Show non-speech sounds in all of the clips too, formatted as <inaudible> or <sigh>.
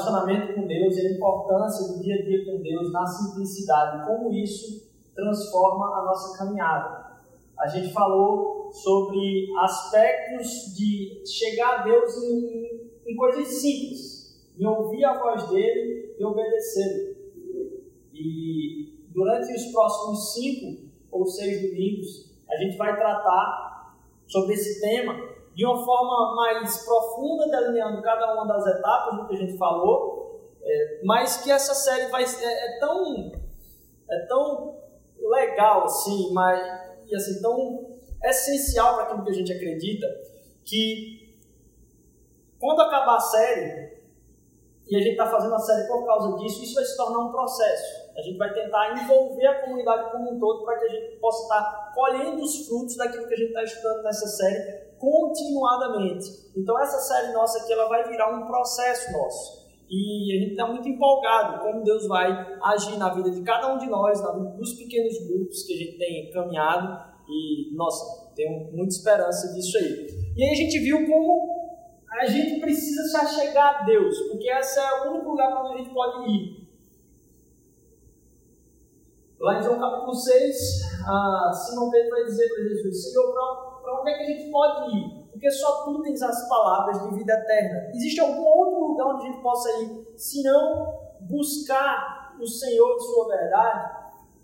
relacionamento com Deus e a importância do dia a dia com Deus na simplicidade, como isso transforma a nossa caminhada. A gente falou sobre aspectos de chegar a Deus em, em coisas simples, em ouvir a voz dele e obedecer. E durante os próximos cinco ou seis domingos, a gente vai tratar sobre esse tema de uma forma mais profunda, delineando cada uma das etapas do que a gente falou, é, mas que essa série vai é, é, tão é tão legal assim, mas e assim tão essencial para aquilo que a gente acredita, que quando acabar a série e a gente está fazendo a série por causa disso, isso vai se tornar um processo. A gente vai tentar envolver a comunidade como um todo para que a gente possa estar colhendo os frutos daquilo que a gente está estudando nessa série continuadamente. Então essa série nossa aqui ela vai virar um processo nosso. E a gente está muito empolgado como Deus vai agir na vida de cada um de nós, na vida dos pequenos grupos que a gente tem caminhado. E, nossa, tenho muita esperança disso aí. E aí a gente viu como a gente precisa se achegar a Deus, porque esse é o único lugar para onde a gente pode ir. Lá em João capítulo 6, ah, Simão Pedro vai dizer para Jesus: Senhor, para onde é que a gente pode ir? Porque só tu tens as palavras de vida eterna. Existe algum outro lugar onde a gente possa ir, se não buscar o Senhor e Sua verdade?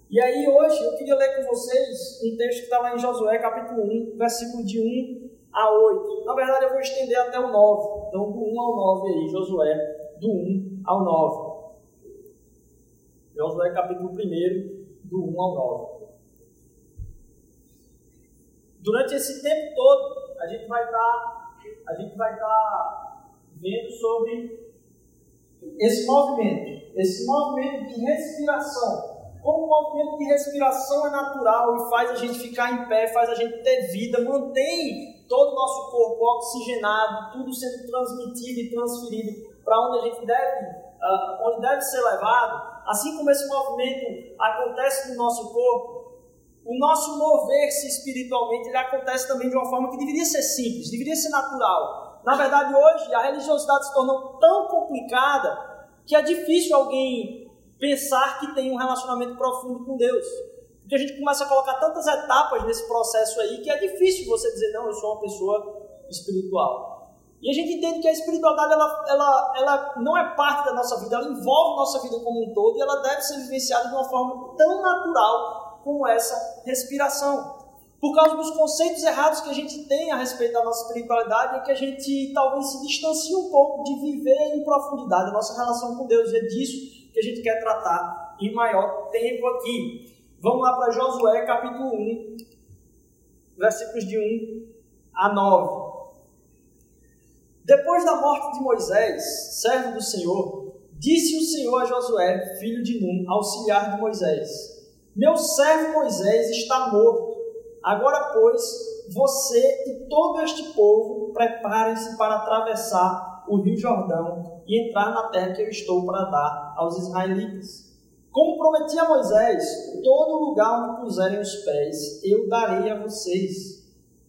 E aí hoje eu queria ler com vocês um texto que está lá em Josué, capítulo 1, versículo de 1 a 8. Na verdade eu vou estender até o 9. Então do 1 ao 9 aí, Josué, do 1 ao 9. Josué capítulo 1, do 1 ao 9. Durante esse tempo todo, a gente vai estar, tá, a gente vai estar tá vendo sobre esse movimento, esse movimento de respiração. Como o movimento de respiração é natural e faz a gente ficar em pé, faz a gente ter vida, mantém todo o nosso corpo oxigenado, tudo sendo transmitido e transferido para onde a gente deve, uh, onde deve ser levado. Assim como esse movimento acontece no nosso corpo, o nosso mover-se espiritualmente ele acontece também de uma forma que deveria ser simples, deveria ser natural. Na verdade, hoje a religiosidade se tornou tão complicada que é difícil alguém pensar que tem um relacionamento profundo com Deus. Porque a gente começa a colocar tantas etapas nesse processo aí que é difícil você dizer, não, eu sou uma pessoa espiritual. E a gente entende que a espiritualidade ela, ela, ela não é parte da nossa vida, ela envolve nossa vida como um todo e ela deve ser vivenciada de uma forma tão natural como essa respiração. Por causa dos conceitos errados que a gente tem a respeito da nossa espiritualidade, é que a gente talvez se distancie um pouco de viver em profundidade a nossa relação com Deus. É disso que a gente quer tratar em maior tempo aqui. Vamos lá para Josué capítulo 1, versículos de 1 a 9. Depois da morte de Moisés, servo do Senhor, disse o Senhor a Josué, filho de Nun, auxiliar de Moisés: Meu servo Moisés está morto. Agora, pois, você e todo este povo preparem-se para atravessar o rio Jordão e entrar na terra que eu estou para dar aos israelitas. Como prometi a Moisés, todo lugar onde puserem os pés, eu darei a vocês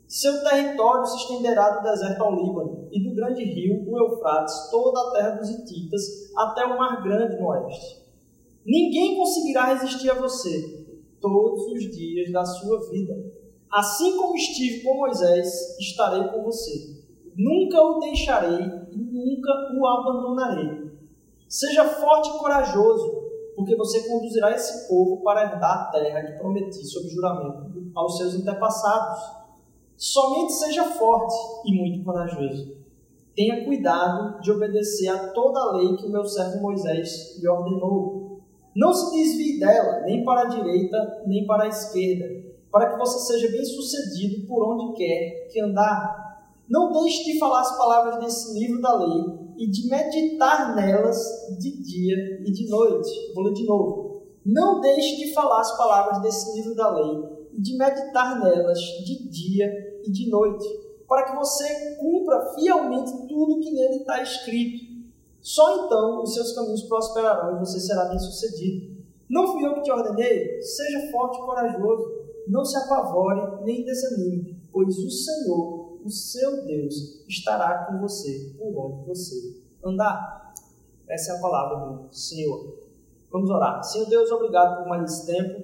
seu território se estenderá do deserto ao Líbano e do grande rio, o Eufrates, toda a terra dos Hititas, até o Mar Grande no oeste. Ninguém conseguirá resistir a você todos os dias da sua vida. Assim como estive com Moisés, estarei com você. Nunca o deixarei e nunca o abandonarei. Seja forte e corajoso, porque você conduzirá esse povo para herdar a terra que prometi sob juramento aos seus antepassados Somente seja forte e muito corajoso. Tenha cuidado de obedecer a toda a lei que o meu servo Moisés lhe ordenou. Não se desvie dela, nem para a direita, nem para a esquerda, para que você seja bem sucedido por onde quer que andar. Não deixe de falar as palavras desse livro da lei e de meditar nelas de dia e de noite. Vou ler de novo. Não deixe de falar as palavras desse livro da lei e de meditar nelas de dia e de noite, para que você cumpra fielmente tudo que nele está escrito. Só então os seus caminhos prosperarão e você será bem sucedido. Não fui eu que te ordenei? Seja forte e corajoso. Não se apavore nem desanime, pois o Senhor, o seu Deus, estará com você por onde você andar. Essa é a palavra do Senhor. Vamos orar. Senhor Deus, obrigado por mais esse tempo.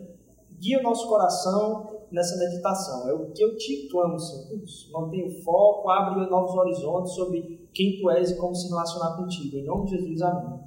Guia o nosso coração nessa meditação. É o que eu te clamo, Senhor. Mantenha o foco, abre novos horizontes sobre quem tu és e como se relacionar contigo. Em nome de Jesus, amém.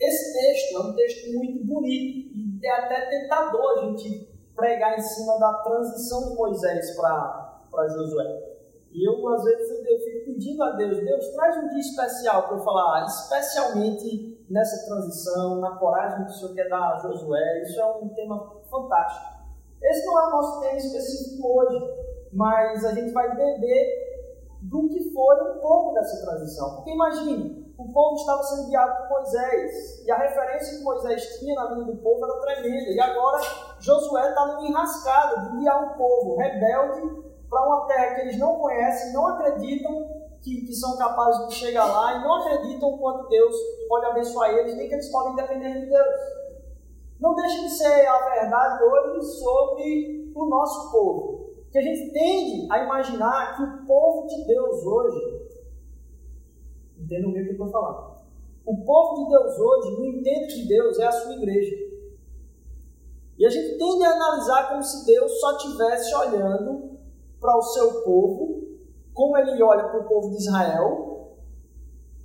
Esse texto é um texto muito bonito e é até tentador a gente pregar em cima da transição de Moisés para Josué. E eu, às vezes, eu fico pedindo a Deus, Deus, traz um dia especial para eu falar, especialmente nessa transição, na coragem que o Senhor quer dar a Josué. Isso é um tema fantástico. Esse não é o nosso tema específico hoje, mas a gente vai beber do que foi um pouco dessa transição. Porque imagine, o povo estava sendo guiado por Moisés, e a referência que Moisés tinha na vida do povo era tremenda, e agora Josué está numa enrascada de guiar um povo rebelde para uma terra que eles não conhecem, não acreditam que, que, são capazes de chegar lá e não acreditam quanto Deus pode abençoar eles, nem que eles podem depender de Deus. Não deixa de ser a verdade hoje sobre o nosso povo. Que a gente tende a imaginar que o povo de Deus hoje, entenda o que eu estou falando, o povo de Deus hoje, no entendo de Deus, é a sua igreja. E a gente tende a analisar como se Deus só estivesse olhando para o seu povo, como ele olha para o povo de Israel,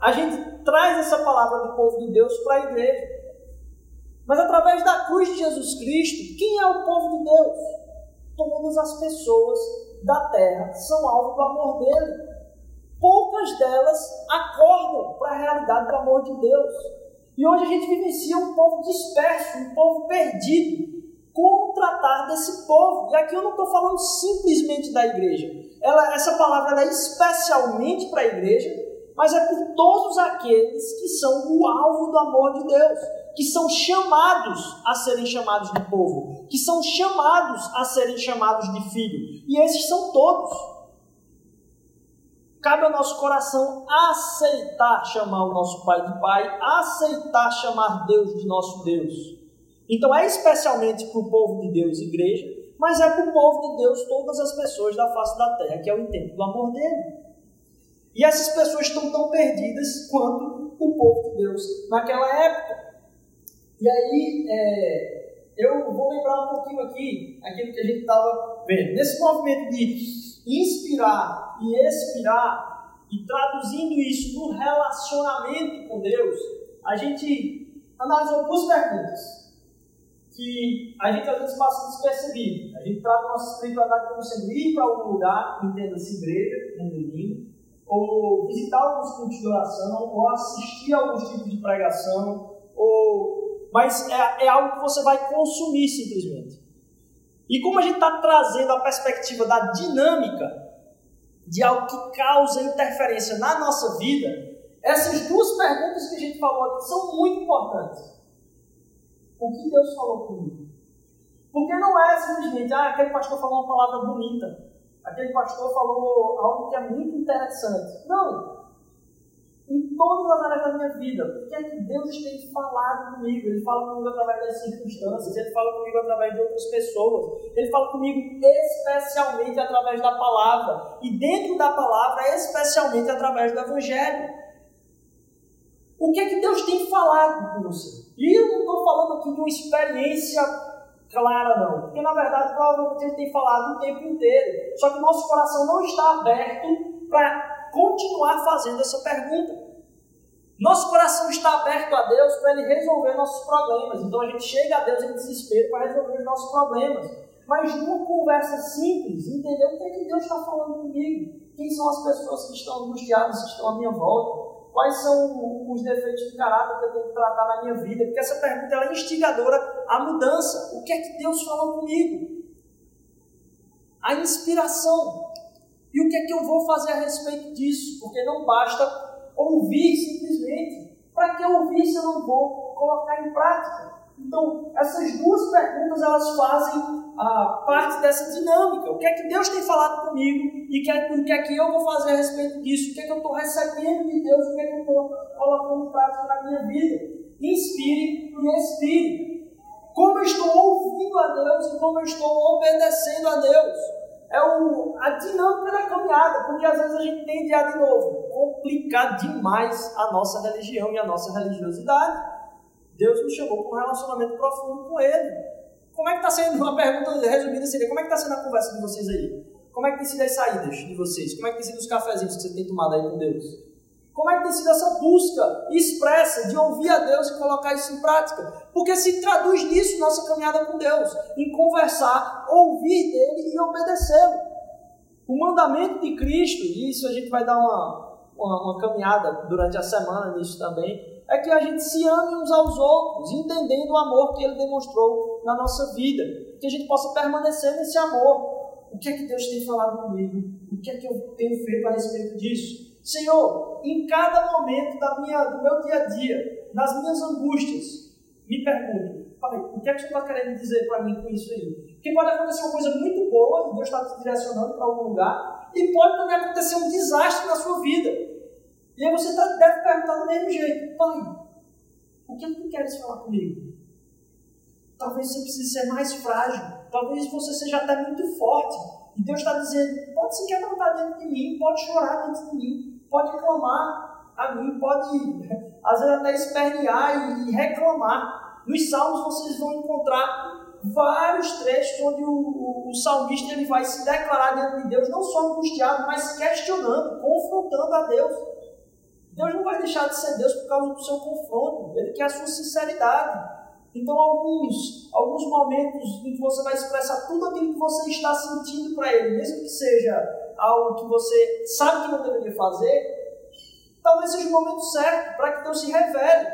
a gente traz essa palavra do povo de Deus para a igreja. Mas através da cruz de Jesus Cristo, quem é o povo de Deus? Todas as pessoas da terra são alvo do amor dele. Poucas delas acordam para a realidade do amor de Deus. E hoje a gente vivencia um povo disperso, um povo perdido, como tratar desse povo. E aqui eu não estou falando simplesmente da igreja. Ela, essa palavra é especialmente para a igreja, mas é por todos aqueles que são o alvo do amor de Deus, que são chamados a serem chamados de povo, que são chamados a serem chamados de filho. E esses são todos. Cabe ao nosso coração aceitar chamar o nosso Pai de Pai, aceitar chamar Deus de nosso Deus. Então é especialmente para o povo de Deus, igreja, mas é para o povo de Deus, todas as pessoas da face da terra, que é o intento do amor dele. E essas pessoas estão tão perdidas quanto o povo de Deus naquela época. E aí, é, eu vou lembrar um pouquinho aqui, aquilo que a gente estava vendo. Nesse movimento de inspirar e expirar, e traduzindo isso no relacionamento com Deus, a gente analisou duas perguntas que a gente às vezes passa despercebido. A gente trata a nossa espiritualidade como sendo ir para algum lugar, entenda-se igreja, um domingo, ou visitar alguns cultos de oração, ou assistir alguns tipos de pregação, ou... mas é, é algo que você vai consumir simplesmente. E como a gente está trazendo a perspectiva da dinâmica de algo que causa interferência na nossa vida, essas duas perguntas que a gente falou aqui são muito importantes. O que Deus falou comigo? Porque não é simplesmente, ah, aquele pastor falou uma palavra bonita, aquele pastor falou algo que é muito interessante. Não. Em todas as áreas da minha vida, o que é que Deus tem falado comigo? Ele fala comigo através das circunstâncias, ele fala comigo através de outras pessoas, ele fala comigo especialmente através da palavra, e dentro da palavra, especialmente através do Evangelho. O que é que Deus tem falado com você? E eu não estou falando aqui de uma experiência clara, não. Porque, na verdade, provavelmente ele tem falado o tempo inteiro. Só que o nosso coração não está aberto para continuar fazendo essa pergunta. Nosso coração está aberto a Deus para Ele resolver nossos problemas. Então a gente chega a Deus em desespero para resolver os nossos problemas. Mas numa conversa simples, entender o que, é que Deus está falando comigo. Quem são as pessoas que estão angustiadas, que estão à minha volta quais são os defeitos de caráter que eu tenho que tratar na minha vida, porque essa pergunta é instigadora à mudança. O que é que Deus falou comigo? A inspiração. E o que é que eu vou fazer a respeito disso? Porque não basta ouvir simplesmente. Para que ouvir se eu não vou colocar em prática? Então, essas duas perguntas elas fazem ah, parte dessa dinâmica. O que é que Deus tem falado comigo e que é, o que é que eu vou fazer a respeito disso? O que é que eu estou recebendo de Deus? O que é que eu estou colocando prática na minha vida? Inspire e expire. Como eu estou ouvindo a Deus e como eu estou obedecendo a Deus. é o, a dinâmica da caminhada, porque às vezes a gente tende a, de novo, complicar demais a nossa religião e a nossa religiosidade. Deus nos chamou para um relacionamento profundo com Ele. Como é que está sendo, uma pergunta resumida seria, como é que está sendo a conversa de vocês aí? Como é que tem sido as saídas de vocês? Como é que tem sido os cafezinhos que você tem tomado aí com Deus? Como é que tem sido essa busca expressa de ouvir a Deus e colocar isso em prática? Porque se traduz nisso nossa caminhada com Deus, em conversar, ouvir dele e obedecê-lo. O mandamento de Cristo, e isso a gente vai dar uma, uma, uma caminhada durante a semana nisso também, é que a gente se ame uns aos outros, entendendo o amor que ele demonstrou na nossa vida, que a gente possa permanecer nesse amor. O que é que Deus tem falado comigo? O que é que eu tenho feito a respeito disso? Senhor, em cada momento da minha, do meu dia a dia, nas minhas angústias, me pergunto, Pai, o que é que você está querendo dizer para mim com isso aí? Porque pode acontecer uma coisa muito boa, Deus está te direcionando para algum lugar, e pode também acontecer um desastre na sua vida. E aí você tá, deve perguntar do mesmo jeito, Pai, o que tu queres falar comigo? Talvez você precise ser mais frágil, talvez você seja até muito forte. E Deus está dizendo, pode se quebrantar dentro de mim, pode chorar dentro de mim, pode clamar a mim, pode <laughs> às vezes até espernear e reclamar. Nos salmos vocês vão encontrar vários trechos onde o, o, o, salmista ele vai se declarar diante de Deus, não só angustiado, mas questionando, confrontando a Deus. Deus não vai deixar de ser Deus por causa do seu confronto, Ele quer a sua sinceridade. Então, alguns, alguns momentos em que você vai expressar tudo aquilo que você está sentindo para Ele, mesmo que seja algo que você sabe que não deveria fazer, talvez seja o momento certo para que Deus se revele.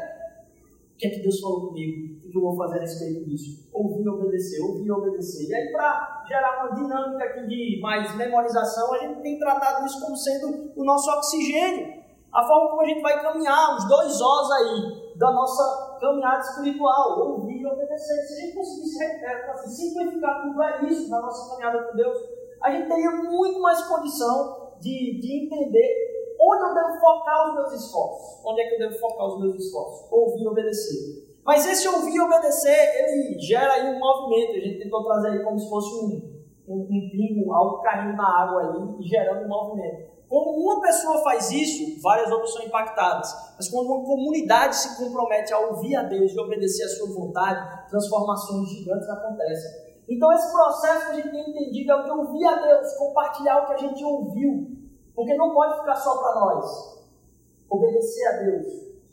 O que é que Deus falou comigo? O que eu vou fazer a respeito disso? Ouvir e obedecer, ouvir e obedecer. E aí, para gerar uma dinâmica aqui de mais memorização, a gente tem tratado isso como sendo o nosso oxigênio. A forma como a gente vai caminhar, os dois Os aí da nossa caminhada espiritual, ouvir e obedecer. Se a gente conseguisse é, assim, simplificar tudo é isso na nossa caminhada com Deus, a gente teria muito mais condição de, de entender onde eu devo focar os meus esforços. Onde é que eu devo focar os meus esforços? Ouvir e obedecer. Mas esse ouvir e obedecer, ele gera aí um movimento. A gente tentou trazer aí como se fosse um, um, um pingo, algo caindo na água aí gerando um movimento. Quando uma pessoa faz isso, várias outras são impactadas. Mas quando uma comunidade se compromete a ouvir a Deus e obedecer a sua vontade, transformações gigantes acontecem. Então esse processo que a gente tem entendido é o de ouvir a Deus, compartilhar o que a gente ouviu. Porque não pode ficar só para nós. Obedecer a Deus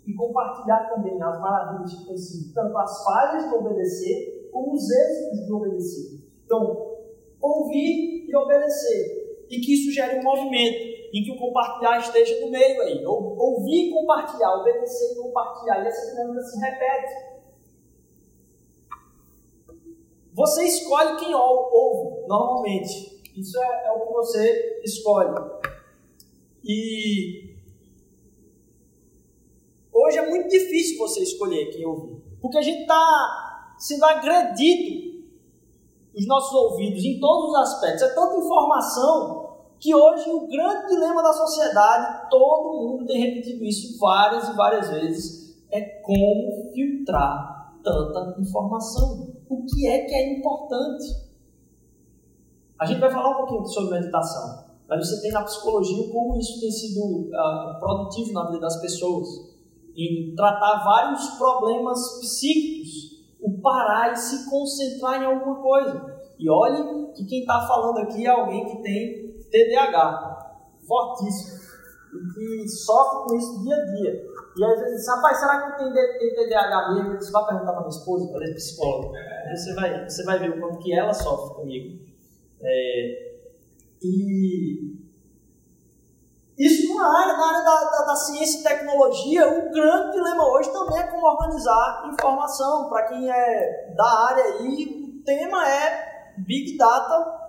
e compartilhar também as maravilhas que tem sido, tanto as falhas de obedecer, como os êxitos de obedecer. Então, ouvir e obedecer. E que isso gere um movimento em que o compartilhar esteja no meio aí. Ouvir e compartilhar, obedecer e compartilhar. E essa dinâmica se repete. Você escolhe quem ouve, normalmente. Isso é, é o que você escolhe. E hoje é muito difícil você escolher quem ouvir. Porque a gente está sendo agredido os nossos ouvidos em todos os aspectos. É tanta informação que hoje o grande dilema da sociedade, todo mundo tem repetido isso várias e várias vezes, é como filtrar tanta informação. O que é que é importante? A gente vai falar um pouquinho sobre meditação, mas você tem na psicologia como isso tem sido uh, produtivo na vida das pessoas, em tratar vários problemas psíquicos, o parar e se concentrar em alguma coisa. E olhe que quem está falando aqui é alguém que tem TDAH, fortíssimo, e que sofre com isso dia a dia. E aí vezes diz, rapaz, será que eu tenho TDAH mesmo? Você vai perguntar para minha esposa, para a psicóloga. Você vai, você vai ver o quanto que ela sofre comigo. É, e isso na área, na área da, da, da, ciência e tecnologia, o grande dilema hoje também é como organizar informação. Para quem é da área aí, o tema é Big Data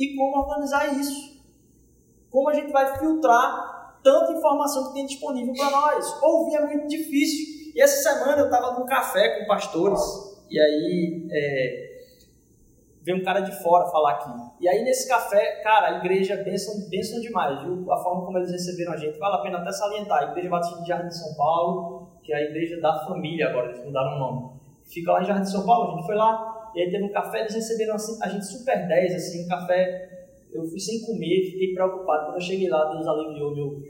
e como organizar isso. Como a gente vai filtrar tanta informação que tem disponível para nós. Ouvir é muito difícil. E essa semana eu estava num café com pastores, e aí é, veio um cara de fora falar aqui. E aí nesse café, cara, a igreja benção, benção demais, viu? A forma como eles receberam a gente, vale a pena até salientar. A Igreja Batista de Jardim de São Paulo, que é a igreja da família agora, eles mudaram o nome. Fica lá em Jardim de São Paulo, a gente foi lá, e aí teve um café, eles receberam assim, a gente super 10, assim, um café Eu fui sem comer, fiquei preocupado. Quando eu cheguei lá, Deus aliviou meu.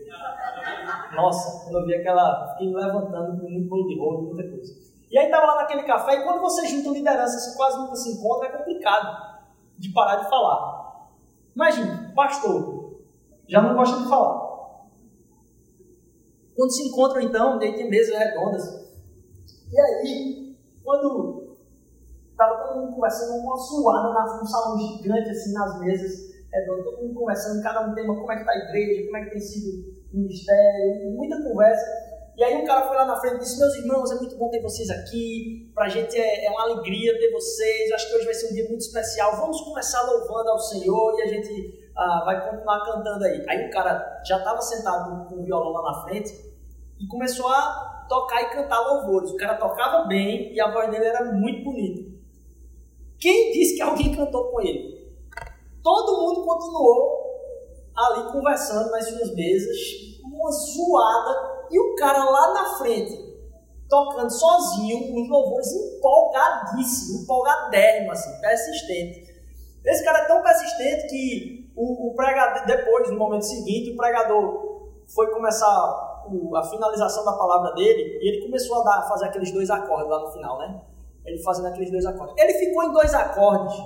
Nossa, quando eu vi aquela. Fiquei me levantando com muito bolo de rolo, muita coisa. E aí tava lá naquele café, e quando você junta lideranças que quase nunca se encontra, é complicado de parar de falar. Imagina, pastor, já não gosta de falar. Quando se encontram, então, daí tem mesas redondas. E aí, quando estava todo mundo conversando, uma suada na, um salão gigante, assim, nas mesas todo mundo conversando, cada um tema, como é que está a igreja, como é que tem sido o ministério, muita conversa. E aí um cara foi lá na frente e disse, meus irmãos, é muito bom ter vocês aqui, pra gente é, é uma alegria ter vocês, acho que hoje vai ser um dia muito especial, vamos começar louvando ao Senhor e a gente ah, vai continuar cantando aí. Aí o cara já estava sentado com o violão lá na frente e começou a tocar e cantar louvores. O cara tocava bem e a voz dele era muito bonita. Quem disse que alguém cantou com ele? Todo mundo continuou ali conversando nas suas mesas, uma zoada, e o cara lá na frente, tocando sozinho, uns louvores empolgadíssimo, empolgadérrimo, assim, persistente. Esse cara é tão persistente que o, o pregador, depois, no momento seguinte, o pregador foi começar o, a finalização da palavra dele e ele começou a dar, fazer aqueles dois acordes lá no final, né? Ele fazendo aqueles dois acordes. Ele ficou em dois acordes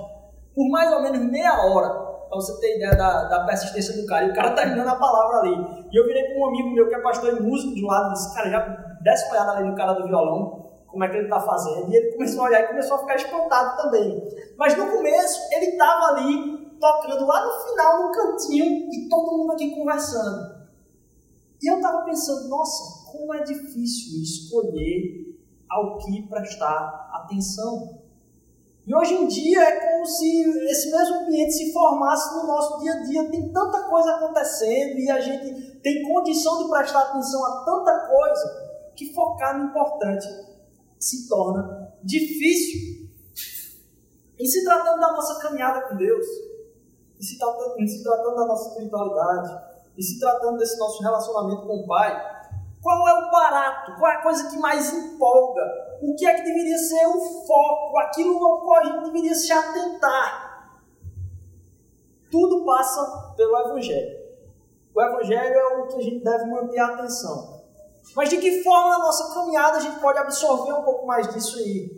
por mais ou menos meia hora para você ter ideia da, da, persistência do cara. E o cara terminando a palavra ali. E eu virei para um amigo meu que é pastor e músico um lado e disse, cara, já desce uma olhada ali no cara do violão, como é que ele está fazendo. E ele começou a olhar e começou a ficar espantado também. Mas no começo, ele estava ali, tocando lá no final, no cantinho, e todo mundo aqui conversando. E eu estava pensando, nossa, como é difícil escolher ao que prestar atenção. E hoje em dia é como se esse mesmo ambiente se formasse no nosso dia a dia. Tem tanta coisa acontecendo e a gente tem condição de prestar atenção a tanta coisa que focar no importante se torna difícil. E se tratando da nossa caminhada com Deus, e se tratando, e se tratando da nossa espiritualidade, e se tratando desse nosso relacionamento com o Pai, qual é o barato? Qual é a coisa que mais empolga? O que é que deveria ser o foco? Aquilo ao qual a gente deveria se atentar? Tudo passa pelo Evangelho. O Evangelho é o que a gente deve manter a atenção. Mas de que forma na nossa caminhada a gente pode absorver um pouco mais disso aí?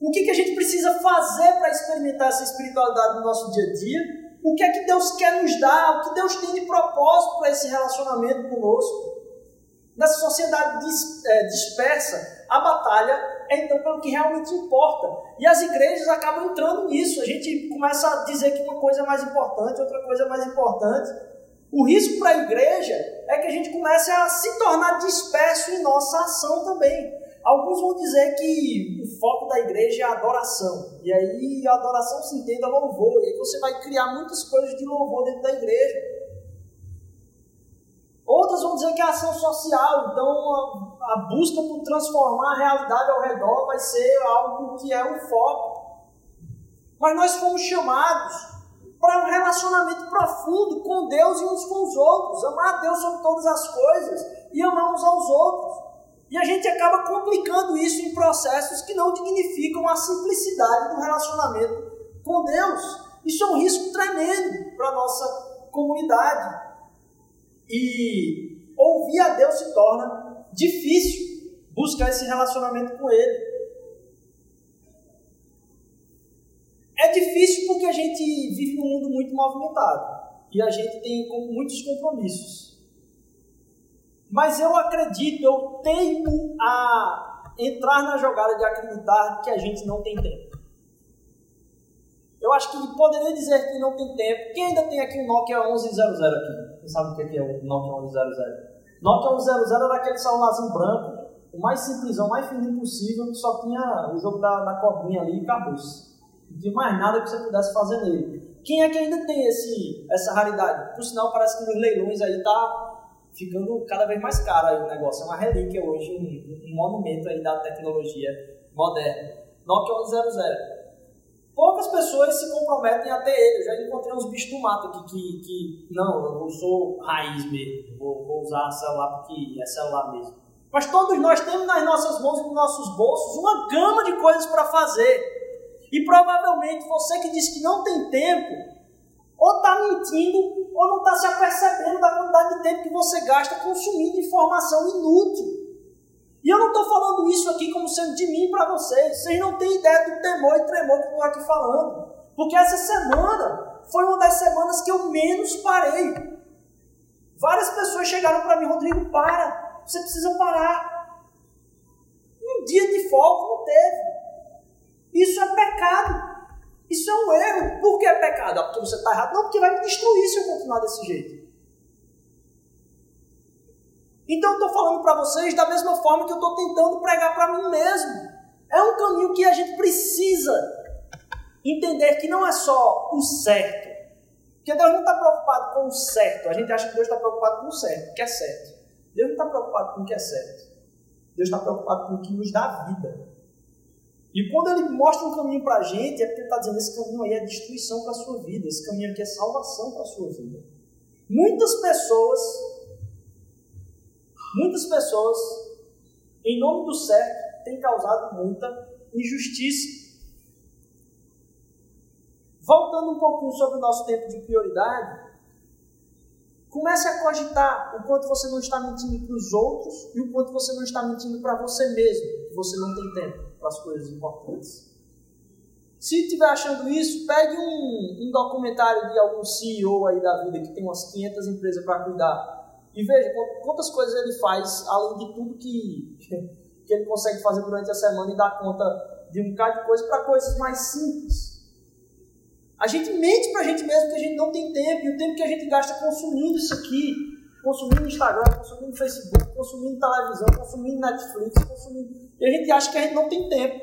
O que, que a gente precisa fazer para experimentar essa espiritualidade no nosso dia a dia? O que é que Deus quer nos dar? O que Deus tem de propósito para esse relacionamento conosco? Nessa sociedade é, dispersa, a batalha é então pelo que realmente importa. E as igrejas acabam entrando nisso. A gente começa a dizer que uma coisa é mais importante, outra coisa é mais importante. O risco para a igreja é que a gente comece a se tornar disperso em nossa ação também. Alguns vão dizer que o foco da igreja é a adoração. E aí a adoração se entende a louvor. E aí você vai criar muitas coisas de louvor dentro da igreja. Outras vão dizer que é ação social, então a, a, busca por transformar a realidade ao redor vai ser algo que é o foco. Mas nós fomos chamados para um relacionamento profundo com Deus e uns com os outros, amar a Deus sobre todas as coisas e amar uns aos outros. E a gente acaba complicando isso em processos que não dignificam a simplicidade do relacionamento com Deus. Isso é um risco tremendo para a nossa comunidade. E ouvir a Deus se torna difícil buscar esse relacionamento com Ele. É difícil porque a gente vive num mundo muito movimentado e a gente tem muitos compromissos. Mas eu acredito, eu tenho a entrar na jogada de acreditar que a gente não tem tempo. Eu acho que poderia dizer que não tem tempo. Quem ainda tem aqui o Nokia 1100 aqui? Quem sabe o que é o Nokia 1100? Nokia 1100 era aquele celularzinho branco, o mais simplesão, o mais fininho possível, que só tinha o jogo da, da cobrinha ali e acabou-se. Não tinha mais nada que você pudesse fazer nele. Quem é que ainda tem esse, essa raridade? Por sinal, parece que nos leilões aí tá ficando cada vez mais caro aí o negócio. É uma relíquia hoje, um, um monumento aí da tecnologia moderna. Nokia 1100 poucas pessoas se comprometem a ter ele. Eu já encontrei uns bichos do mato aqui que, que não, eu sou raiz mesmo, vou, vou usar celular porque é celular mesmo. Mas todos nós temos nas nossas mãos e nos nossos bolsos uma gama de coisas para fazer. E provavelmente você que diz que não tem tempo, ou está mentindo, ou não está se apercebendo da quantidade de tempo que você gasta consumindo informação inútil. E eu não estou falando isso aqui como sendo de mim para vocês. Vocês não têm ideia do temor e tremor que eu estou aqui falando. Porque essa semana foi uma das semanas que eu menos parei. Várias pessoas chegaram para mim, Rodrigo, para. Você precisa parar. Um dia de folga não teve. Isso é pecado. Isso é um erro. Por que é pecado? Ah, porque você está errado? Não, porque vai me destruir se eu continuar desse jeito. Então eu estou falando para vocês da mesma forma que eu estou tentando pregar para mim mesmo. É um caminho que a gente precisa entender que não é só o certo. Porque Deus não está preocupado com o certo. A gente acha que Deus está preocupado com o certo, o que é certo. Deus não está preocupado com o que é certo. Deus está preocupado com o que nos dá vida. E quando ele mostra um caminho para a gente, é porque ele está dizendo: esse caminho aí é destruição para a sua vida, esse caminho aqui é salvação para a sua vida. Muitas pessoas, muitas pessoas, em nome do certo, têm causado muita injustiça. Voltando um pouquinho sobre o nosso tempo de prioridade, comece a cogitar o quanto você não está mentindo para os outros e o quanto você não está mentindo para você mesmo, que você não tem tempo para as coisas importantes. Se estiver achando isso, pegue um, um, documentário de algum CEO aí da vida que tem umas 500 empresas para cuidar e veja quantas coisas ele faz, além de tudo que, <laughs> que ele consegue fazer durante a semana e dar conta de um bocado de coisa para coisas mais simples. A gente mente para a gente mesmo que a gente não tem tempo, e o tempo que a gente gasta consumindo isso aqui, consumindo Instagram, consumindo Facebook, consumindo televisão, consumindo Netflix, consumindo. E a gente acha que a gente não tem tempo.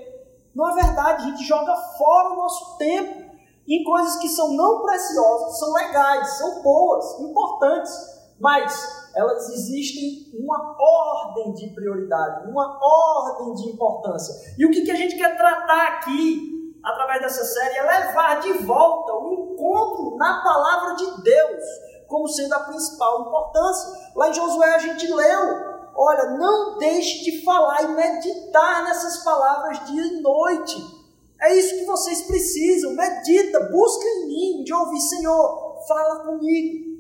Não é verdade, a gente joga fora o nosso tempo em coisas que são não preciosas, são legais, são boas, importantes, mas elas existem uma ordem de prioridade, uma ordem de importância. E o que, que a gente quer tratar aqui através dessa série, é levar de volta o encontro na palavra de Deus como sendo a principal importância. Lá em Josué a gente leu: olha, não deixe de falar e meditar nessas palavras dia e noite. É isso que vocês precisam. Medita, busca em mim, de ouvir, Senhor, fala comigo.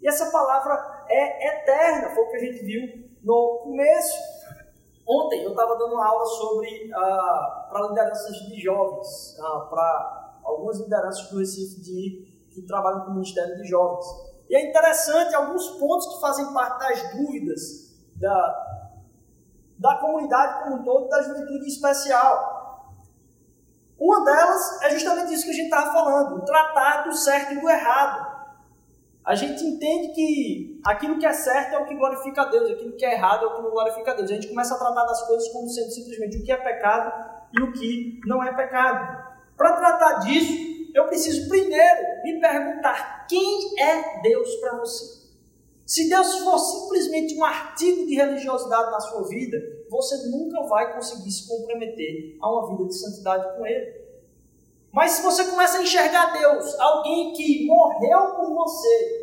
E essa palavra é eterna, foi o que a gente viu no começo. Ontem eu estava dando uma aula sobre ah, para lideranças de jovens, ah, para algumas lideranças do Recife de, que trabalham com o Ministério de Jovens. E é interessante alguns pontos que fazem parte das dúvidas da, da comunidade como um todo, da juventude especial. Uma delas é justamente isso que a gente estava falando, tratar do certo e do errado a gente entende que aquilo que é certo é o que glorifica a Deus, aquilo que é errado é o que não glorifica a Deus. A gente começa a tratar das coisas como sendo simplesmente o que é pecado e o que não é pecado. Para tratar disso, eu preciso primeiro me perguntar quem é Deus para você. Se Deus for simplesmente um artigo de religiosidade na sua vida, você nunca vai conseguir se comprometer a uma vida de santidade com Ele. Mas se você começa a enxergar Deus, alguém que morreu por você,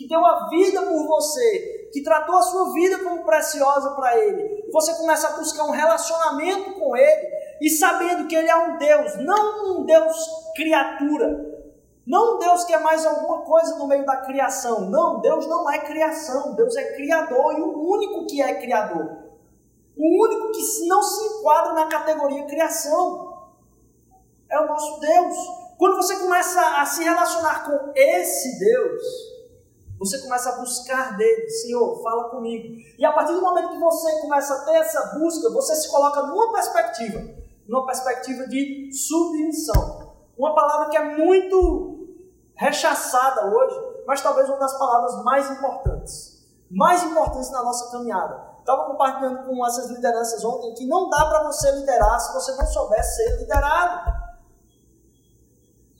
que deu a vida por você, que tratou a sua vida como preciosa para Ele, você começa a buscar um relacionamento com Ele, e sabendo que Ele é um Deus, não um Deus criatura, não um Deus que é mais alguma coisa no meio da criação. Não, Deus não é criação, Deus é criador e o único que é criador. O único que não se enquadra na categoria criação é o nosso Deus. Quando você começa a se relacionar com esse Deus, você começa a buscar dele, Senhor, fala comigo. E a partir do momento que você começa a ter essa busca, você se coloca numa perspectiva, numa perspectiva de submissão. Uma palavra que é muito rechaçada hoje, mas talvez uma das palavras mais importantes. Mais importantes na nossa caminhada. Estava compartilhando com essas lideranças ontem que não dá para você liderar se você não souber ser liderado.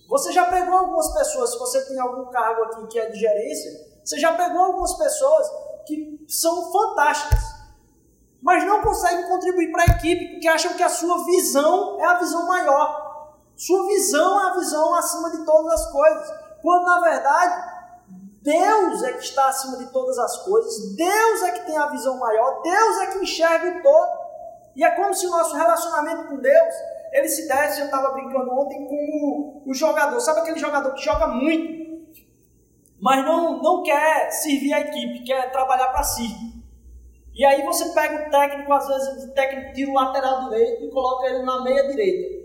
Você já pegou algumas pessoas, se você tem algum cargo aqui que é de gerência, você já pegou algumas pessoas que são fantásticas, mas não conseguem contribuir para a equipe porque acham que a sua visão é a visão maior. Sua visão é a visão acima de todas as coisas. Quando na verdade Deus é que está acima de todas as coisas, Deus é que tem a visão maior, Deus é que enxerga o todo. E é como se o nosso relacionamento com Deus ele se desse, eu estava brincando ontem com o, o jogador. Sabe aquele jogador que joga muito, mas não, não quer servir a equipe, quer trabalhar para si. E aí você pega o técnico, às vezes o técnico tira o lateral direito e coloca ele na meia direita.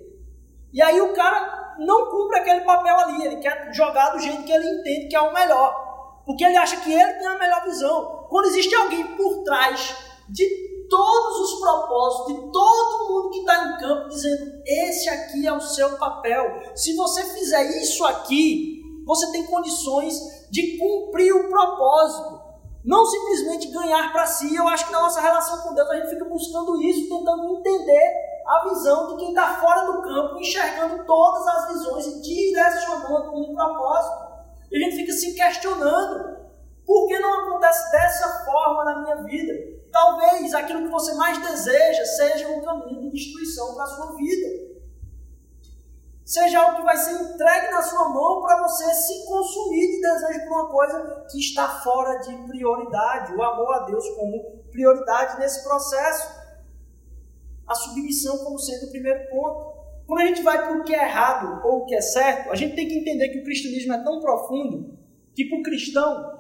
E aí o cara não cumpre aquele papel ali, ele quer jogar do jeito que ele entende que é o melhor. Porque ele acha que ele tem a melhor visão. Quando existe alguém por trás de todos os propósitos de todo mundo que está em campo, dizendo: esse aqui é o seu papel. Se você fizer isso aqui, você tem condições de cumprir o propósito. Não simplesmente ganhar para si. Eu acho que na nossa relação com Deus a gente fica buscando isso, tentando entender a visão de quem está fora do campo, enxergando todas as visões e direcionando um propósito. E a gente fica se questionando: por que não acontece dessa forma na minha vida? Talvez aquilo que você mais deseja seja um caminho de destruição para a sua vida. Seja algo que vai ser entregue na sua mão para você se consumir de desejo por uma coisa que está fora de prioridade. O amor a Deus como prioridade nesse processo. A submissão como sendo o primeiro ponto. Quando a gente vai para o que é errado ou o que é certo, a gente tem que entender que o cristianismo é tão profundo que para o cristão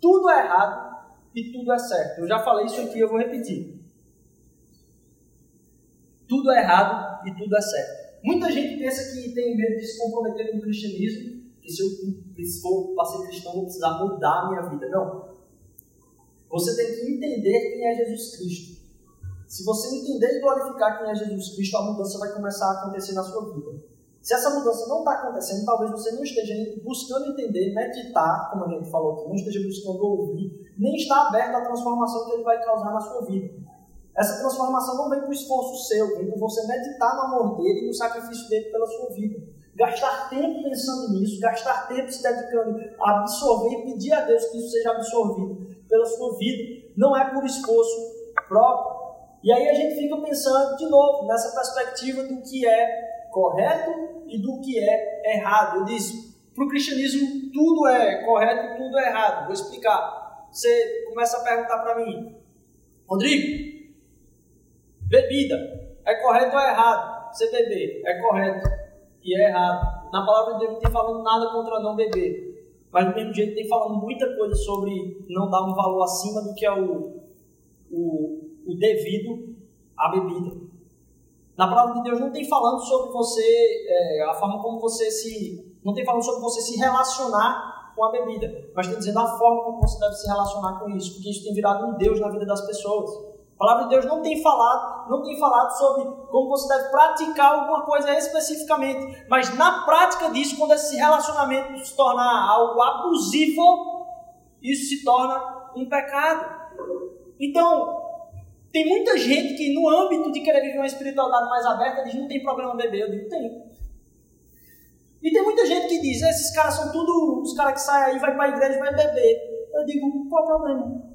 tudo é errado e tudo é certo. Eu já falei isso aqui, eu vou repetir. Tudo é errado e tudo é certo. Muita gente pensa que tem medo de se comprometer com o cristianismo, que se eu for para ser cristão vou precisar mudar a minha vida. Não. Você tem que entender quem é Jesus Cristo. Se você entender e glorificar quem é Jesus Cristo, a mudança vai começar a acontecer na sua vida. Se essa mudança não está acontecendo, talvez você não esteja buscando entender, meditar, como a gente falou aqui, não esteja buscando ouvir, nem está aberto à transformação que ele vai causar na sua vida. Essa transformação não vem por esforço seu, vem por você meditar no amor dele e no sacrifício dele pela sua vida. Gastar tempo pensando nisso, gastar tempo se dedicando a absorver e pedir a Deus que isso seja absorvido pela sua vida, não é por esforço próprio. E aí a gente fica pensando de novo nessa perspectiva do que é correto e do que é errado. Eu disse, para o cristianismo tudo é correto e tudo é errado. Vou explicar. Você começa a perguntar para mim, Rodrigo, bebida é correto ou é errado? Você beber é correto e é errado. Na palavra de Deus não tem falando nada contra não beber. Mas do mesmo jeito tem falando muita coisa sobre não dar um valor acima do que é o, o, o devido à bebida. Na palavra de Deus não tem falando sobre você, é, a forma como você se. Não tem falando sobre você se relacionar com a bebida, mas tem dizendo a forma como você deve se relacionar com isso, porque isso tem virado um Deus na vida das pessoas. A palavra de Deus não tem falado, não tem falado sobre como você deve praticar alguma coisa especificamente, mas na prática disso, quando esse relacionamento se tornar algo abusivo, isso se torna um pecado. Então, tem muita gente que, no âmbito de querer viver uma espiritualidade mais aberta, diz: não tem problema beber. Eu digo: tem. E tem muita gente que diz: esses caras são tudo os caras que saem aí, vai para a igreja vai beber. Eu digo: qual é o problema?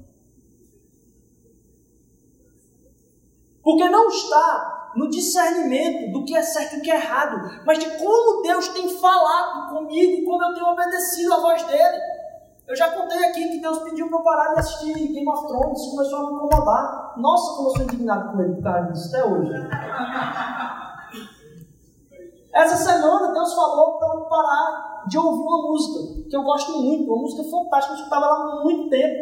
Porque não está no discernimento do que é certo e o que é errado, mas de como Deus tem falado comigo e como eu tenho obedecido a voz dele. Eu já contei aqui que Deus pediu para eu parar de assistir Game of Thrones, começou a me incomodar. Nossa, como eu sou indignado com ele por causa disso, até hoje. Essa semana Deus falou para eu parar de ouvir uma música, que eu gosto muito, uma música fantástica, eu escutava ela há muito tempo.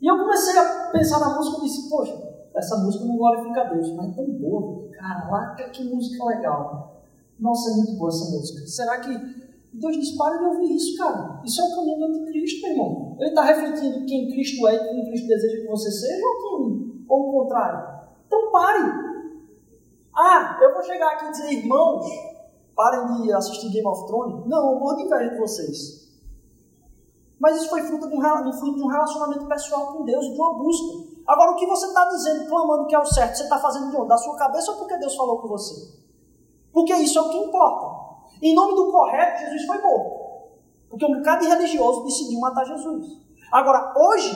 E eu comecei a pensar na música e disse, poxa, essa música não glorifica a Deus, mas é tão boa, caraca, que música legal. Nossa, é muito boa essa música. Será que Deus diz: para de ouvir isso, cara. Isso é o caminho do anticristo, irmão. Ele está refletindo quem Cristo é e quem Cristo deseja que você seja ou, quem, ou o contrário? Então pare. Ah, eu vou chegar aqui e dizer, irmãos, parem de assistir Game of Thrones. Não, eu morro de inveja de vocês. Mas isso foi fruto de, um, fruto de um relacionamento pessoal com Deus, de uma busca. Agora, o que você está dizendo, clamando que é o certo, você está fazendo de onde? Da sua cabeça ou porque Deus falou com você? Porque isso é o que importa. Em nome do correto, Jesus foi morto. Porque um bocado de religioso decidiu matar Jesus. Agora, hoje,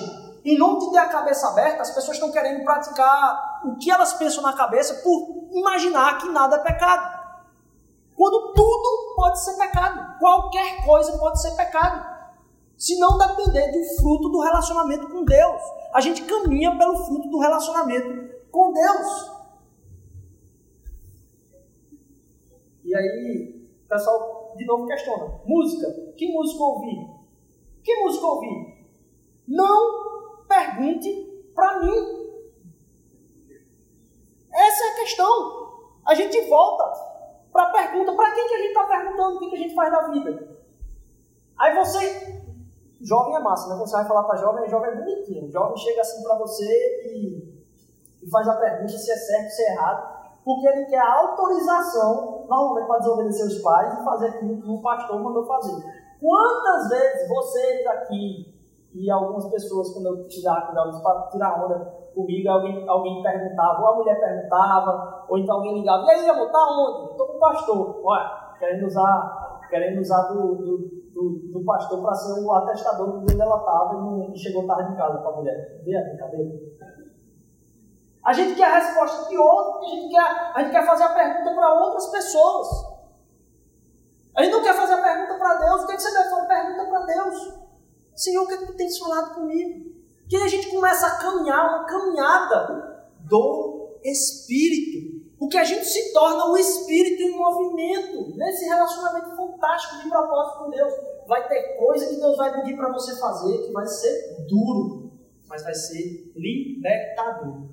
em nome de ter a cabeça aberta, as pessoas estão querendo praticar o que elas pensam na cabeça por imaginar que nada é pecado. Quando tudo pode ser pecado. Qualquer coisa pode ser pecado. Se não depender do fruto do relacionamento com Deus. A gente caminha pelo fruto do relacionamento com Deus. E aí, o pessoal de novo questiona: música, que música ouvir? Que música ouvir? Não pergunte para mim. Essa é a questão. A gente volta para a pergunta: para quem que a gente está perguntando o que, que a gente faz da vida? Aí você Jovem é massa, né? Quando você vai falar para jovem, jovem é bonitinho. Jovem chega assim para você e, e, faz a pergunta se é certo, se é errado, porque ele quer autorização, normalmente para desobedecer os pais e fazer aquilo que o pastor mandou fazer. Quantas vezes vocês aqui e algumas pessoas, quando eu tirar, para tirar onda comigo, alguém, alguém perguntava, ou a mulher perguntava, ou então alguém ligava, e aí, amor, tá onde? Estou com o pastor. Olha, querendo usar, querendo usar do, do do, do pastor para ser o atestador de onde ela estava e, chegou tarde em casa com a mulher. Vê a brincadeira. A gente quer a resposta de outro, a gente quer, a gente quer fazer a pergunta para outras pessoas. A gente não quer fazer a pergunta para Deus. O que, é que você deve fazer? Pergunta para Deus. Senhor, o que, é que tu tens falado comigo? Que a gente começa a caminhar uma caminhada do Espírito. Porque a gente se torna o Espírito em movimento nesse relacionamento fantástico de propósito com Deus. Vai ter coisa que Deus vai pedir para você fazer que vai ser duro, mas vai ser libertador.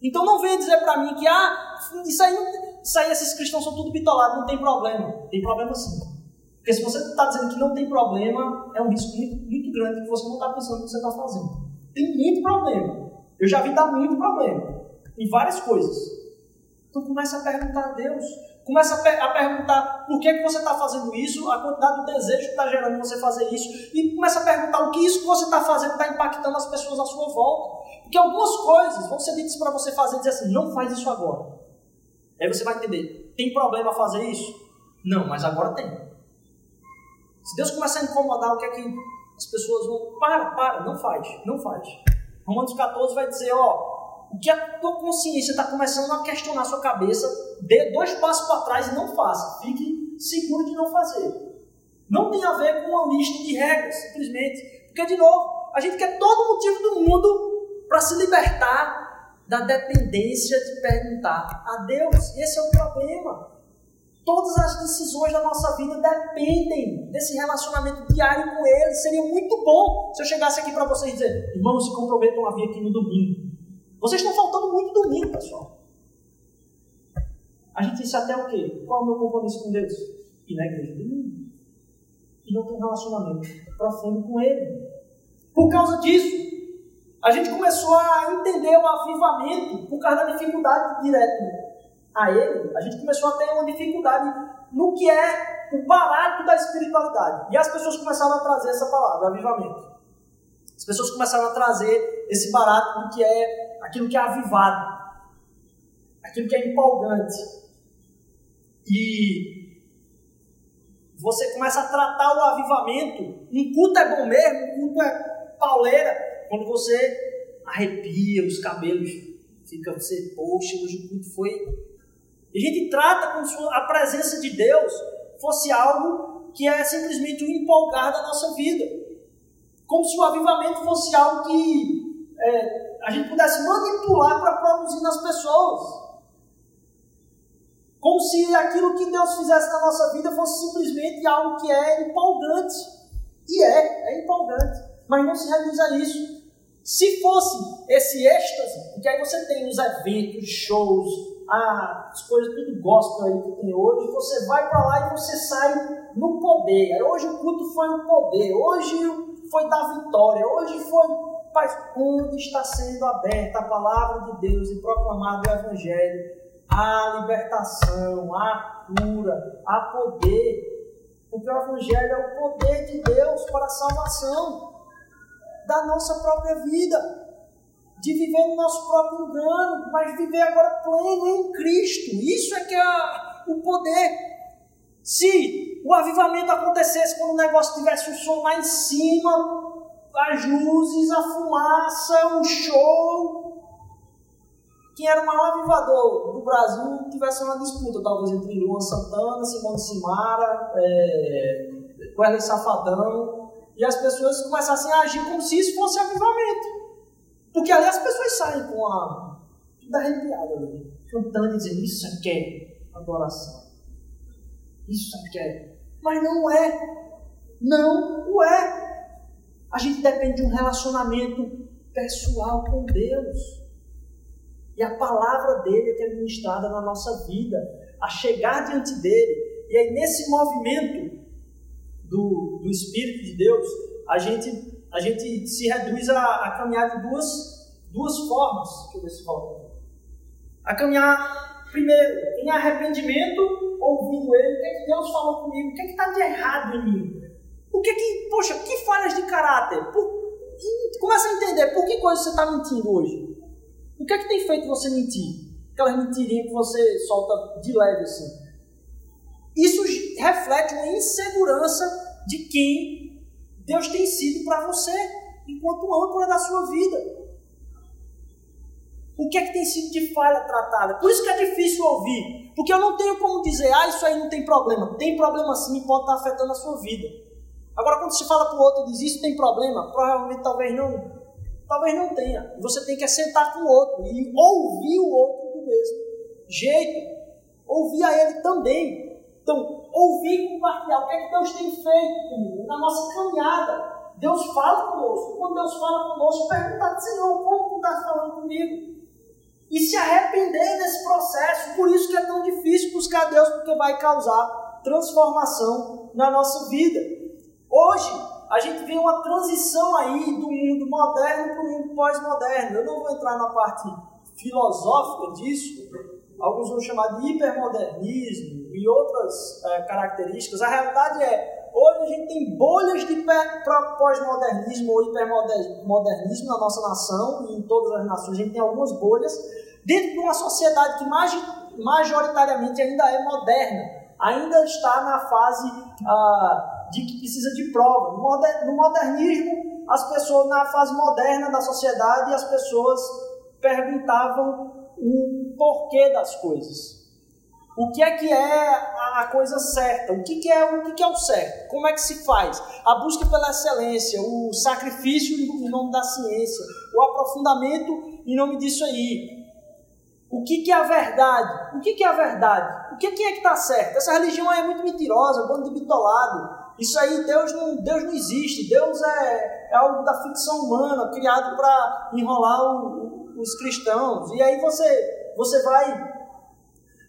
Então não venha dizer para mim que ah, isso aí, isso aí esses cristãos são tudo bitolados, não tem problema. Tem problema sim. Porque se você está dizendo que não tem problema, é um risco muito, muito grande que você não está pensando no que você está fazendo. Tem muito problema. Eu já vi dar muito problema. Em várias coisas. Então começa a perguntar a Deus. Começa a, per a perguntar por que, que você está fazendo isso, a quantidade do desejo que está gerando você fazer isso. E começa a perguntar o que isso que você está fazendo está impactando as pessoas à sua volta. Porque algumas coisas vão ser ditas para você fazer e dizer assim, não faz isso agora. Aí você vai entender, tem problema fazer isso? Não, mas agora tem. Se Deus começar a incomodar, o que é que as pessoas vão. Para, para, não faz, não faz. Romanos 14 vai dizer, ó, que a tua consciência está começando a questionar a sua cabeça, dê dois passos para trás e não faça. Fique seguro de não fazer. Não tem a ver com uma lista de regras, simplesmente. Porque, de novo, a gente quer todo motivo do mundo para se libertar da dependência de perguntar a Deus. Esse é o problema. Todas as decisões da nossa vida dependem desse relacionamento diário com Ele. Seria muito bom se eu chegasse aqui para vocês e dizer: irmãos, se comprometam a vir aqui no domingo. Vocês estão faltando muito domingo, pessoal. A gente disse até o quê? Qual é o meu compromisso com Deus? Ir na igreja domingo. E não ter um relacionamento profundo com Ele. Por causa disso, a gente começou a entender o avivamento por causa da dificuldade direta a Ele. A gente começou a ter uma dificuldade no que é o barato da espiritualidade. E as pessoas começaram a trazer essa palavra, avivamento. As pessoas começaram a trazer esse barato do que é aquilo que é avivado, aquilo que é empolgante. E você começa a tratar o avivamento. Um culto é bom mesmo, um culto é pauleira, quando você arrepia os cabelos, fica você, poxa, hoje o culto foi. E a gente trata como a presença de Deus fosse algo que é simplesmente o empolgar da nossa vida. Como se o avivamento fosse algo que é, a gente pudesse manipular para produzir nas pessoas. Como se aquilo que Deus fizesse na nossa vida fosse simplesmente algo que é empolgante. E é, é empolgante. Mas não se reduz a isso. Se fosse esse êxtase, porque aí você tem os eventos, shows, as coisas tudo gospel aí que tem hoje, você vai para lá e você sai no poder. Hoje o culto foi o poder, hoje foi da vitória, hoje foi Mas onde está sendo aberta a palavra de Deus e proclamado o Evangelho, há libertação, há cura, há poder. Porque o Evangelho é o poder de Deus para a salvação da nossa própria vida. De viver no nosso próprio engano, mas viver agora pleno em Cristo. Isso é que é o poder. Se o avivamento acontecesse quando o negócio tivesse um som lá em cima, as luzes, a fumaça, o show. Quem era o maior avivador do Brasil tivesse uma disputa, talvez entre Luan Santana, Simone Simara, é, Safadão, e as pessoas começassem a agir como se isso fosse avivamento. Porque ali as pessoas saem com a. tudo arrepiado ali, cantando e dizendo: Isso aqui é adoração. Isso que é? Mas não é. Não o é. A gente depende de um relacionamento pessoal com Deus. E a palavra dele é é ministrada na nossa vida. A chegar diante dele. E aí, nesse movimento do, do Espírito de Deus, a gente, a gente se reduz a, a caminhar de duas, duas formas. Deixa eu ver se. A caminhar, primeiro, em arrependimento, ouvindo Ele. O que é que Deus falou comigo? O que é que está de errado em mim? O que é que, poxa, que falhas de caráter? Por, começa a entender por que coisa você está mentindo hoje. O que é que tem feito você mentir? Aquelas mentirinhas que você solta de leve assim. Isso reflete uma insegurança de quem Deus tem sido para você, enquanto âncora da sua vida. O que é que tem sido de falha tratada? Por isso que é difícil ouvir. Porque eu não tenho como dizer, ah, isso aí não tem problema. Tem problema sim pode estar afetando a sua vida. Agora, quando você fala para o outro e diz isso tem problema, provavelmente talvez não, talvez não tenha. Você tem que sentar com o outro e ouvir o outro do mesmo jeito. Ouvir a ele também. Então, ouvir e compartilhar o que é que Deus tem feito comigo, na nossa caminhada. Deus fala conosco. Quando Deus fala conosco, perguntar, Senhor, como tu estás falando comigo? E se arrepender desse processo. Por isso que é tão difícil buscar Deus, porque vai causar transformação na nossa vida. Hoje, a gente vê uma transição aí do mundo moderno para o mundo pós-moderno. Eu não vou entrar na parte filosófica disso, alguns vão chamar de hipermodernismo e outras é, características. A realidade é, hoje a gente tem bolhas de pós-modernismo ou hipermodernismo na nossa nação e em todas as nações. A gente tem algumas bolhas dentro de uma sociedade que majoritariamente ainda é moderna, ainda está na fase ah, de que precisa de prova. No modernismo, as pessoas, na fase moderna da sociedade, as pessoas perguntavam o porquê das coisas. O que é que é a coisa certa? O que, que é o que, que é o certo? Como é que se faz? A busca pela excelência, o sacrifício em nome da ciência, o aprofundamento em nome disso aí. O que, que é a verdade? O que, que é a verdade? O que, é que está certo? Essa religião aí é muito mentirosa, bando de bitolado. Isso aí, Deus não, Deus não existe. Deus é, é algo da ficção humana, criado para enrolar o, os cristãos. E aí você, você vai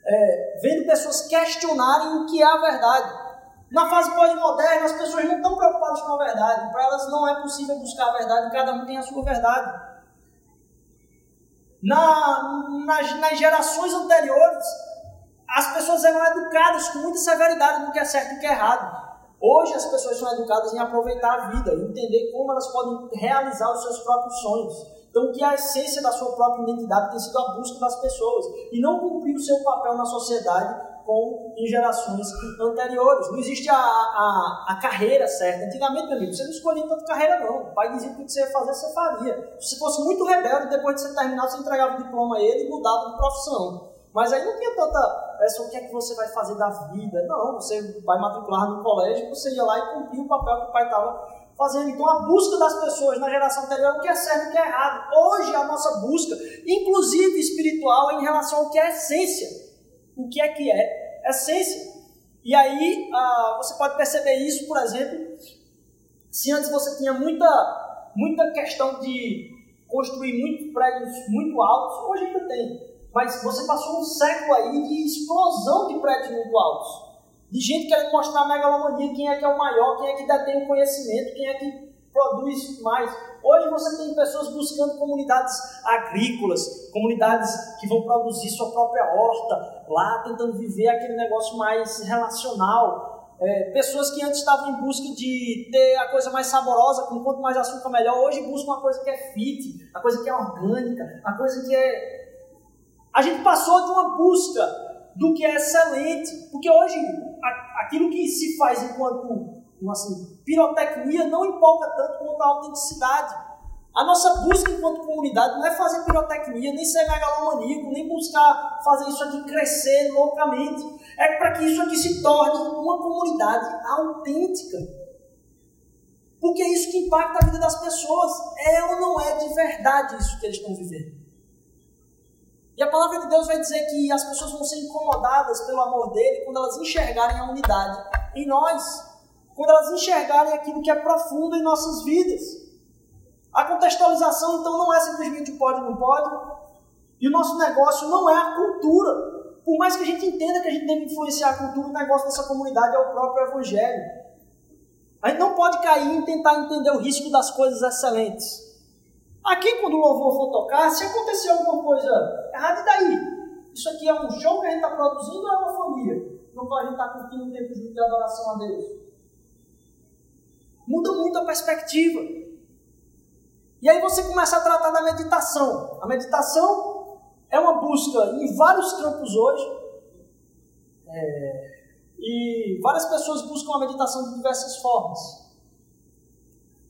é, vendo pessoas questionarem o que é a verdade. Na fase pós-moderna, as pessoas não estão preocupadas com a verdade. Para elas não é possível buscar a verdade, cada um tem a sua verdade. Na, nas, nas gerações anteriores, as pessoas eram educadas com muita severidade no que é certo e o que é errado. Hoje as pessoas são educadas em aproveitar a vida, entender como elas podem realizar os seus próprios sonhos. Então, que a essência da sua própria identidade tem sido a busca das pessoas e não cumprir o seu papel na sociedade com em gerações anteriores. Não existe a, a, a carreira certa. Antigamente, meu amigo, você não escolhia tanta carreira, não. O pai dizia que o que você ia fazer, você faria. Se fosse muito rebelde, depois de você terminar, você entregava o diploma a ele e mudava de profissão. Mas aí não tinha tanta. Só o que é que você vai fazer da vida. Não, você vai matricular no colégio, você ia lá e cumpria o papel que o pai estava fazendo. Então, a busca das pessoas na geração anterior o que é certo e o que é errado. Hoje, a nossa busca, inclusive espiritual, é em relação ao que é essência. O que é que é essência. E aí, ah, você pode perceber isso, por exemplo, se antes você tinha muita, muita questão de construir muitos prédios muito altos, hoje ainda tem. Mas você passou um século aí de explosão de prédios muito altos de gente querendo mostrar a megalomania, quem é que é o maior, quem é que detém o conhecimento, quem é que produz mais. Hoje você tem pessoas buscando comunidades agrícolas, comunidades que vão produzir sua própria horta, lá tentando viver aquele negócio mais relacional. É, pessoas que antes estavam em busca de ter a coisa mais saborosa, com quanto mais açúcar melhor, hoje buscam uma coisa que é fit, a coisa que é orgânica, a coisa que é. A gente passou de uma busca do que é excelente. Porque hoje, aquilo que se faz enquanto assim, pirotecnia não empolga tanto quanto a autenticidade. A nossa busca enquanto comunidade não é fazer pirotecnia, nem ser megalomaníaco, nem buscar fazer isso aqui crescer loucamente. É para que isso aqui se torne uma comunidade autêntica. Porque é isso que impacta a vida das pessoas. É ou não é de verdade isso que eles estão vivendo? E a palavra de Deus vai dizer que as pessoas vão ser incomodadas pelo amor dele quando elas enxergarem a unidade em nós, quando elas enxergarem aquilo que é profundo em nossas vidas. A contextualização, então, não é simplesmente pode ou não pode, e o nosso negócio não é a cultura. Por mais que a gente entenda que a gente deve influenciar a cultura, o negócio dessa comunidade é o próprio Evangelho. A gente não pode cair em tentar entender o risco das coisas excelentes. Aqui, quando o louvor for tocar, se acontecer alguma coisa errada, e daí? Isso aqui é um show que a gente está produzindo ou é uma família? Qual a gente está curtindo um tempo de adoração a Deus? Muda muito a perspectiva. E aí você começa a tratar da meditação. A meditação é uma busca em vários campos hoje. É, e várias pessoas buscam a meditação de diversas formas.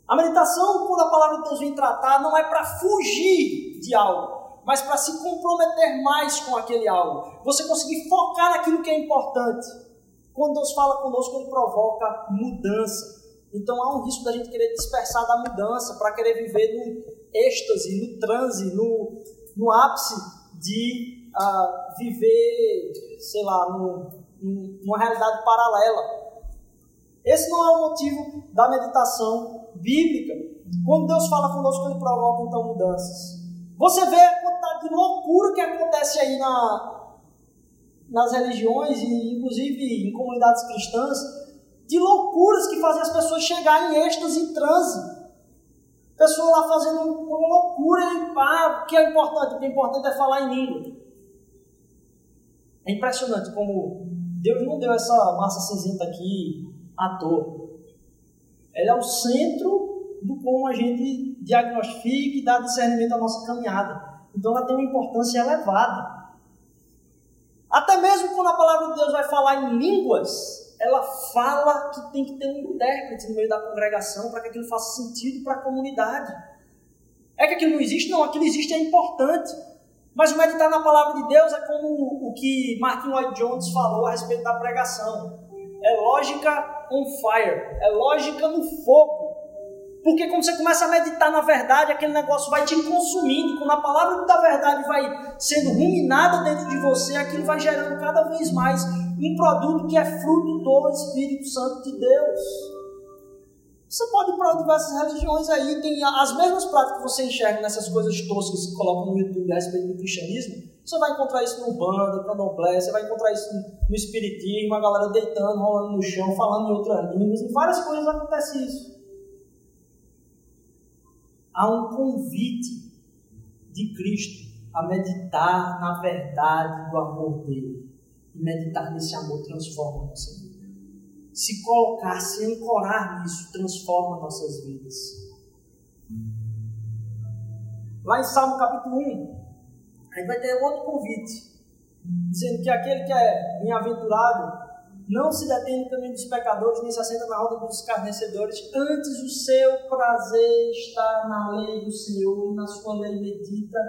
A meditação, quando a palavra de Deus vem tratar, não é para fugir de algo, mas para se comprometer mais com aquele algo. Você conseguir focar naquilo que é importante. Quando Deus fala conosco, Ele provoca mudança. Então há um risco da gente querer dispersar da mudança, para querer viver no êxtase, no transe, no, no ápice de uh, viver, sei lá, no, numa realidade paralela. Esse não é o motivo da meditação bíblica. Quando Deus fala conosco, Ele provoca então mudanças. Você vê a quantidade de loucura que acontece aí na, nas religiões e inclusive em comunidades cristãs, de loucuras que fazem as pessoas chegar em êxtase e transe. Pessoa lá fazendo uma loucura e ah, o que é importante? O que é importante é falar em língua. É impressionante como Deus não deu essa massa cinzenta aqui à toa. Ela é o centro do como a gente diagnostica e dá discernimento à nossa caminhada. Então ela tem uma importância elevada. Até mesmo quando a palavra de Deus vai falar em línguas, ela fala que tem que ter um intérprete no meio da congregação para que aquilo faça sentido para a comunidade. É que aquilo não existe? Não, aquilo existe é importante. Mas meditar na palavra de Deus é como o que Martin Lloyd Jones falou a respeito da pregação. É lógica on fire, é lógica no fogo. Porque quando você começa a meditar na verdade, aquele negócio vai te consumindo. Quando a palavra da verdade vai sendo ruminada dentro de você, aquilo vai gerando cada vez mais um produto que é fruto do Espírito Santo de Deus. Você pode ir para diversas religiões aí, tem as mesmas práticas que você enxerga nessas coisas toscas que colocam no YouTube a respeito do cristianismo. Você vai encontrar isso no banda, candomblé, você vai encontrar isso no espiritismo, a galera deitando, rolando no chão, falando em outras línguas, em várias coisas acontece isso. Há um convite de Cristo a meditar na verdade do amor dele. E meditar nesse amor transforma a nossa vida se colocar, se ancorar nisso, transforma nossas vidas. Lá em Salmo capítulo 1, a gente vai ter outro convite, dizendo que aquele que é bem-aventurado não se detém no caminho dos pecadores, nem se assenta na roda dos escarnecedores, antes o seu prazer está na lei do Senhor, e na sua lei medita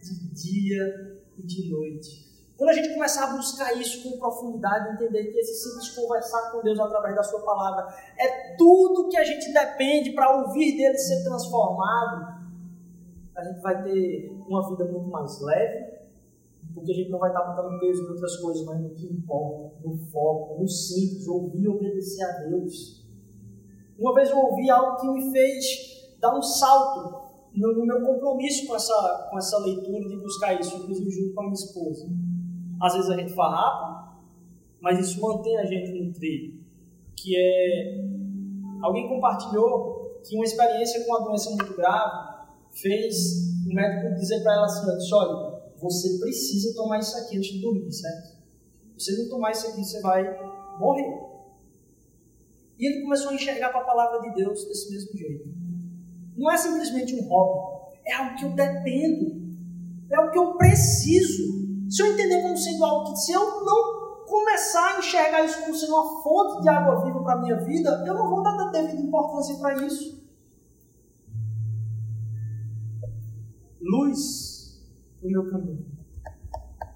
de dia e de noite. Quando a gente começar a buscar isso com profundidade, entender que esse simples conversar com Deus através da Sua palavra é tudo que a gente depende para ouvir dele ser transformado, a gente vai ter uma vida muito mais leve, porque a gente não vai estar botando peso em outras coisas, mas no que importa, no foco, no simples, ouvir e obedecer a Deus. Uma vez eu ouvi algo que me fez dar um salto no meu compromisso com essa, com essa leitura de buscar isso, inclusive junto com a minha esposa. Às vezes a gente farrapa, mas isso mantém a gente no trilho. Que é. Alguém compartilhou que uma experiência com uma doença muito grave fez o médico dizer para ela assim: olha, você precisa tomar isso aqui antes de dormir, certo? Se você não tomar isso aqui, você vai morrer. E ele começou a enxergar para a palavra de Deus desse mesmo jeito. Não é simplesmente um hobby, é algo que eu dependo, é algo que eu preciso. Se eu entender como sendo algo que, se eu não começar a enxergar isso como sendo uma fonte de água viva para a minha vida, eu não vou dar devida importância para isso. Luz no meu caminho.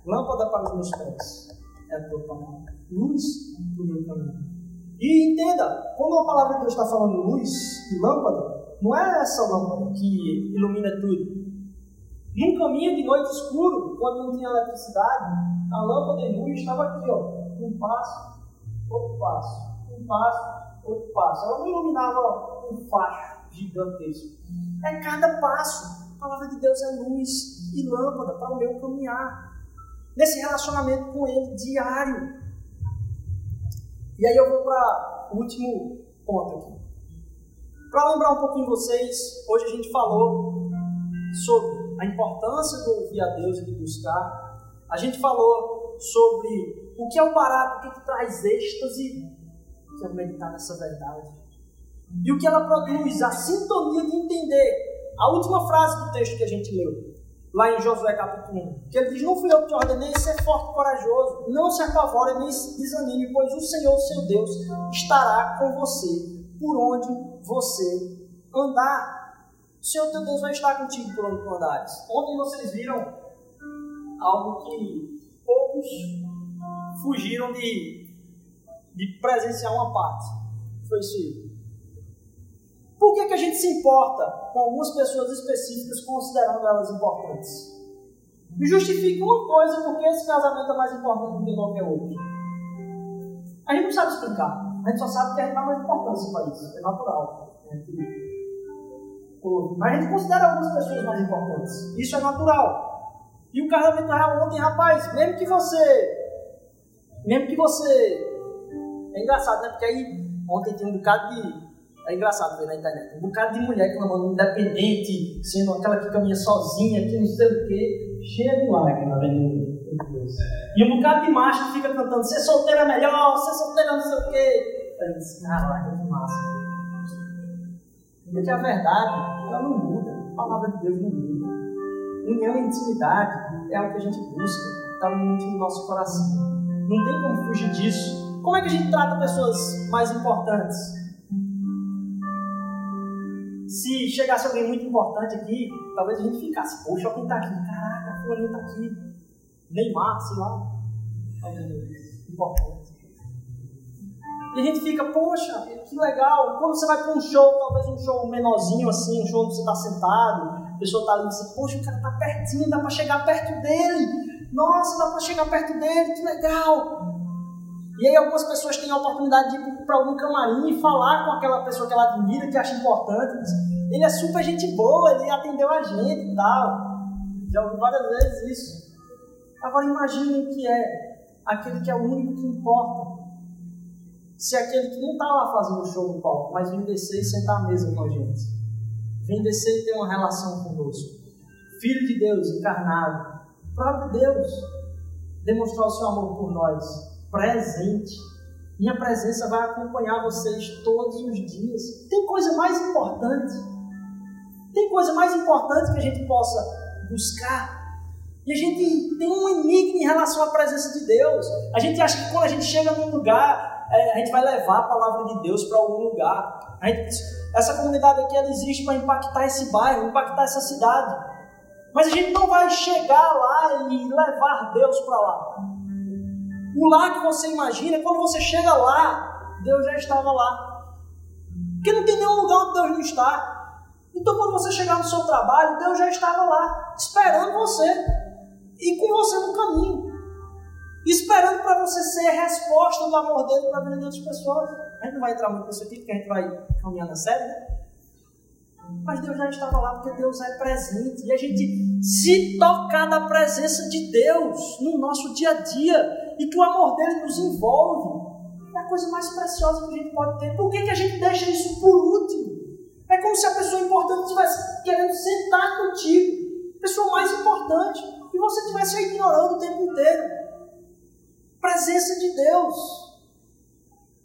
Lâmpada para os meus pés. É a tua palavra. Luz no meu caminho. E entenda, quando a palavra de Deus está falando luz e lâmpada, não é essa lâmpada que ilumina tudo. Num caminho de noite escuro, quando não tinha eletricidade, a lâmpada de luz estava aqui, ó, um passo, outro passo, um passo, outro passo. Ela não iluminava um facho gigantesco. É cada passo. A palavra de Deus é luz e lâmpada para o meu caminhar. Nesse relacionamento com Ele diário. E aí eu vou para o último ponto aqui. Para lembrar um pouquinho vocês, hoje a gente falou sobre a importância de ouvir a Deus e de buscar. A gente falou sobre o que é o barato, o que, é que traz êxtase, que é meditar nessa verdade. E o que ela produz, a sintonia de entender. A última frase do texto que a gente leu, lá em Josué capítulo 1, que ele diz: Não fui eu que te ordenei ser forte e corajoso, não se apavore nem se desanime, pois o Senhor, seu Deus, estará com você por onde você andar. O Senhor teu Deus vai estar contigo por onde tu andares. Ontem vocês viram algo que poucos fugiram de, de presenciar uma parte. Foi isso Por que, que a gente se importa com algumas pessoas específicas considerando elas importantes? Me justifique uma coisa porque esse casamento é mais importante do que qualquer outro. A gente não sabe explicar. A gente só sabe que a gente dá mais importância para isso. É natural. Mas a gente considera algumas pessoas mais importantes. Isso é natural. E o casamento real ontem, rapaz, mesmo que você. Mesmo que você. É engraçado, né? Porque aí ontem tinha um bocado de. É engraçado ver na internet. Um bocado de mulher clamando independente, sendo aquela que caminha sozinha, que não sei o quê, cheia de lágrimas, vendo E um bocado de macho que fica cantando: ser solteira é melhor, ser solteira não sei o quê. Eu disse, caraca, que massa. Porque a verdade, ela não muda. A palavra de Deus não muda. União e intimidade é o que a gente busca. Está no íntimo do nosso coração. Não tem como fugir disso. Como é que a gente trata pessoas mais importantes? Se chegasse alguém muito importante aqui, talvez a gente ficasse, poxa, quem está aqui? Caraca, fulano está aqui. Neymar, sei lá. Importante. E a gente fica, poxa, que legal. Quando você vai para um show, talvez um show menorzinho assim, um show onde você está sentado, a pessoa está ali e diz, poxa, o cara está pertinho, dá para chegar perto dele. Nossa, dá para chegar perto dele, que legal. E aí algumas pessoas têm a oportunidade de ir para algum camarim e falar com aquela pessoa que ela admira, que acha importante. Ele é super gente boa, ele atendeu a gente e tal. Já ouvi várias vezes isso. Agora imagine o que é aquele que é o único que importa se aquele que não está lá fazendo show no palco, mas vem descer e sentar à mesa com a gente, vem descer e ter uma relação conosco, Filho de Deus encarnado, próprio Deus, demonstrar o seu amor por nós, presente. Minha presença vai acompanhar vocês todos os dias. Tem coisa mais importante? Tem coisa mais importante que a gente possa buscar? E a gente tem um enigma em relação à presença de Deus. A gente acha que quando a gente chega num lugar, é, a gente vai levar a palavra de Deus para algum lugar. Gente, essa comunidade aqui ela existe para impactar esse bairro, impactar essa cidade. Mas a gente não vai chegar lá e levar Deus para lá. O lá que você imagina, quando você chega lá, Deus já estava lá. Porque não tem nenhum lugar onde Deus não está. Então, quando você chegar no seu trabalho, Deus já estava lá, esperando você e com você no caminho esperando para você ser resposta do amor dele para a vida de outras pessoas. A gente não vai entrar muito nisso aqui, porque a gente vai caminhar na série, né? Mas Deus já estava lá porque Deus é presente. E a gente se tocar da presença de Deus no nosso dia a dia e que o amor dele nos envolve, é a coisa mais preciosa que a gente pode ter. Por que, que a gente deixa isso por último? É como se a pessoa importante estivesse querendo sentar contigo, a pessoa mais importante, e você estivesse ignorando o tempo inteiro presença de Deus.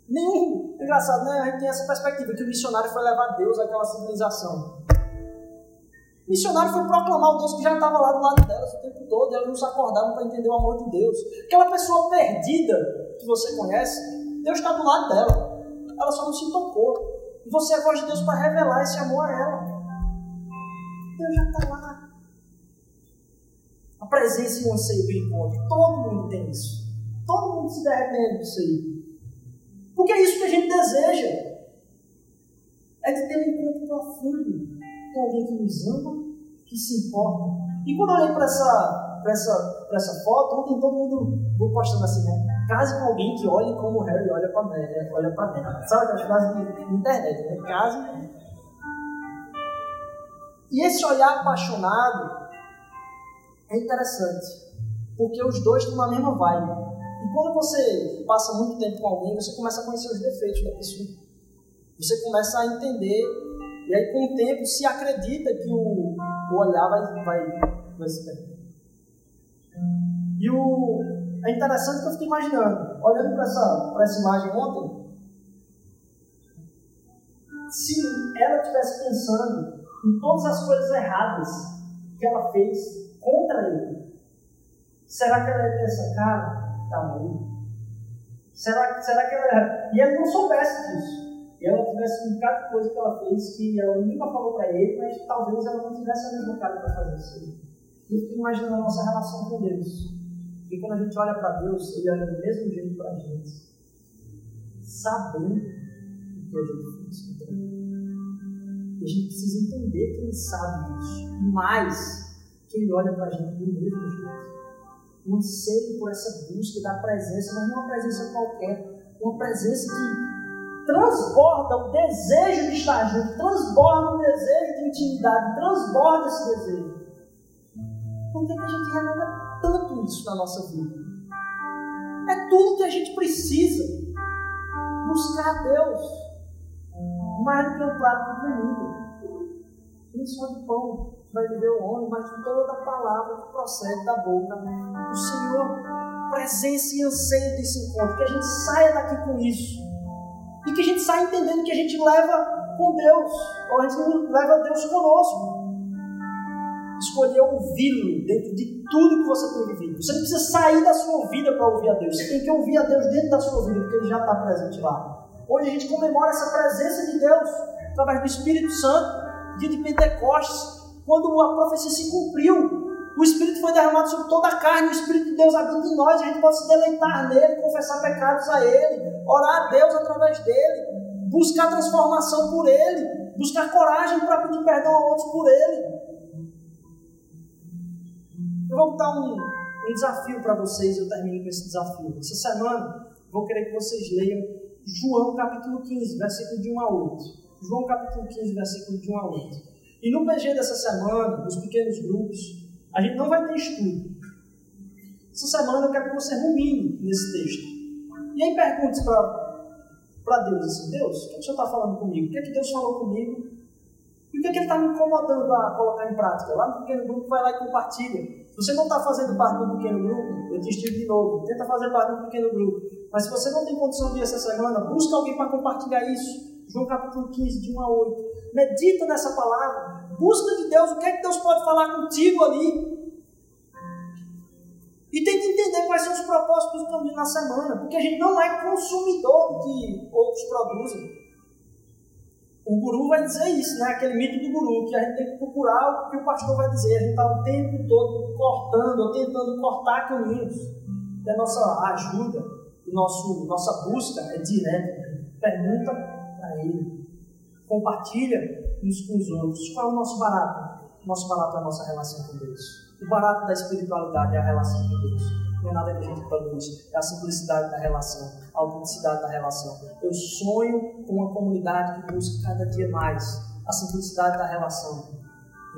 Nenhum. Engraçado, né? A gente tem essa perspectiva que o missionário foi levar Deus àquela civilização. Missionário foi proclamar o Deus que já estava lá do lado delas o tempo todo, e elas não se acordavam para entender o amor de Deus. Aquela pessoa perdida que você conhece, Deus está do lado dela. Ela só não se tocou. E você é a voz de Deus para revelar esse amor a ela. Deus já está lá. A presença e o anseio do encontro. Todo mundo tem isso. Todo mundo se derretendo disso aí. Porque é isso que a gente deseja. É de ter um encontro profundo com alguém que nos ama, que se importa E quando eu olhei para essa, essa, essa foto, ontem todo mundo vou postando assim, né? Case com alguém que olhe como o Harry olha para dentro. Olha pra dentro. Sabe aquelas frases de internet, né? Case. E esse olhar apaixonado é interessante. Porque os dois estão na mesma vibe. E quando você passa muito tempo com alguém, você começa a conhecer os defeitos da pessoa. Você começa a entender. E aí, com o tempo, se acredita que o, o olhar vai, vai, vai se perder. E o, é interessante que eu fiquei imaginando, olhando para essa, essa imagem ontem, se ela estivesse pensando em todas as coisas erradas que ela fez contra ele, será que ela ia essa cara? Tá. Será, será que ela. E ele não soubesse disso. E ela tivesse um de coisa que ela fez que ela nunca falou para ele, mas talvez ela não tivesse a mesma cara para fazer isso. Eu fico imaginando a nossa relação com Deus. E quando a gente olha para Deus, Ele olha do mesmo jeito para a gente, sabendo o que a gente fez. E a gente precisa entender que Ele sabe disso. Mais, que Ele olha para a gente do mesmo jeito. Um anseio por essa busca da presença, mas não uma presença qualquer, uma presença que transborda o desejo de estar junto, transborda o desejo de intimidade, transborda esse desejo. Por que, que a gente renega tanto isso na nossa vida. É tudo que a gente precisa. Buscar Deus. Mais do que um prato de comida. Nem só de pão vai viver o homem, mas de toda a palavra que procede da boca do Senhor. Presença e anseio desse encontro. Que a gente saia daqui com isso. Que a gente saia entendendo que a gente leva com Deus. Ou a gente leva Deus conosco escolher ouvi-lo dentro de tudo que você tem vivido. Você não precisa sair da sua vida para ouvir a Deus. Você tem que ouvir a Deus dentro da sua vida, porque Ele já está presente lá. Hoje a gente comemora essa presença de Deus através do Espírito Santo, dia de Pentecostes, quando a profecia se cumpriu. O Espírito foi derramado sobre toda a carne, o Espírito de Deus habita em nós, a gente pode se deleitar nele, confessar pecados a Ele, orar a Deus através dele, buscar transformação por Ele, buscar coragem para pedir perdão a outros por Ele. Eu vou dar um, um desafio para vocês, eu termino com esse desafio. Essa semana, vou querer que vocês leiam João capítulo 15, versículo de 1 a 8. João capítulo 15, versículo de 1 a 8. E no PG dessa semana, nos pequenos grupos, a gente não vai ter estudo. Essa semana eu quero que você rumine nesse texto. E aí pergunte para Deus assim, Deus, o que, é que o Senhor está falando comigo? O que é que Deus falou comigo? E o que é que Ele está me incomodando a colocar em prática? Lá no pequeno grupo, vai lá e compartilha. Se você não está fazendo parte um pequeno grupo, eu te instigo de novo, tenta fazer parte um pequeno grupo. Mas se você não tem condição de ir essa semana, busca alguém para compartilhar isso. João capítulo 15, de 1 a 8. Medita nessa palavra. Busca de Deus o que é que Deus pode falar contigo ali. E tenta entender quais são os propósitos do caminho na semana. Porque a gente não é consumidor do que outros produzem. O guru vai dizer isso, né? Aquele mito do guru, que a gente tem que procurar o que o pastor vai dizer. A gente está o tempo todo cortando ou tentando cortar caminhos. E a nossa ajuda, nosso, nossa busca é direta. Pergunta para ele. Compartilha uns com os outros. Qual é o nosso barato? O nosso barato é a nossa relação com Deus. O barato da espiritualidade é a relação com Deus não é nada que a gente produz, é a simplicidade da relação, a autenticidade da relação. Eu sonho com uma comunidade que busca cada dia mais a simplicidade da relação,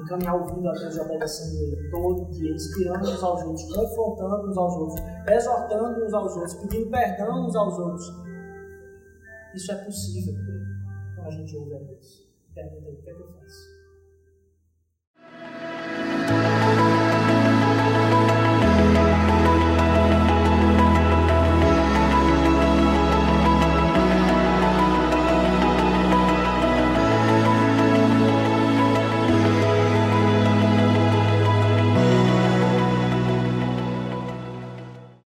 encaminhar ouvindo a Deus e obedecendo Ele todo dia, inspirando uns aos outros, confrontando uns aos outros, exortando uns aos outros, pedindo perdão uns aos outros. Isso é possível a gente ouve a Deus. Pergunta aí, o que é que eu faço?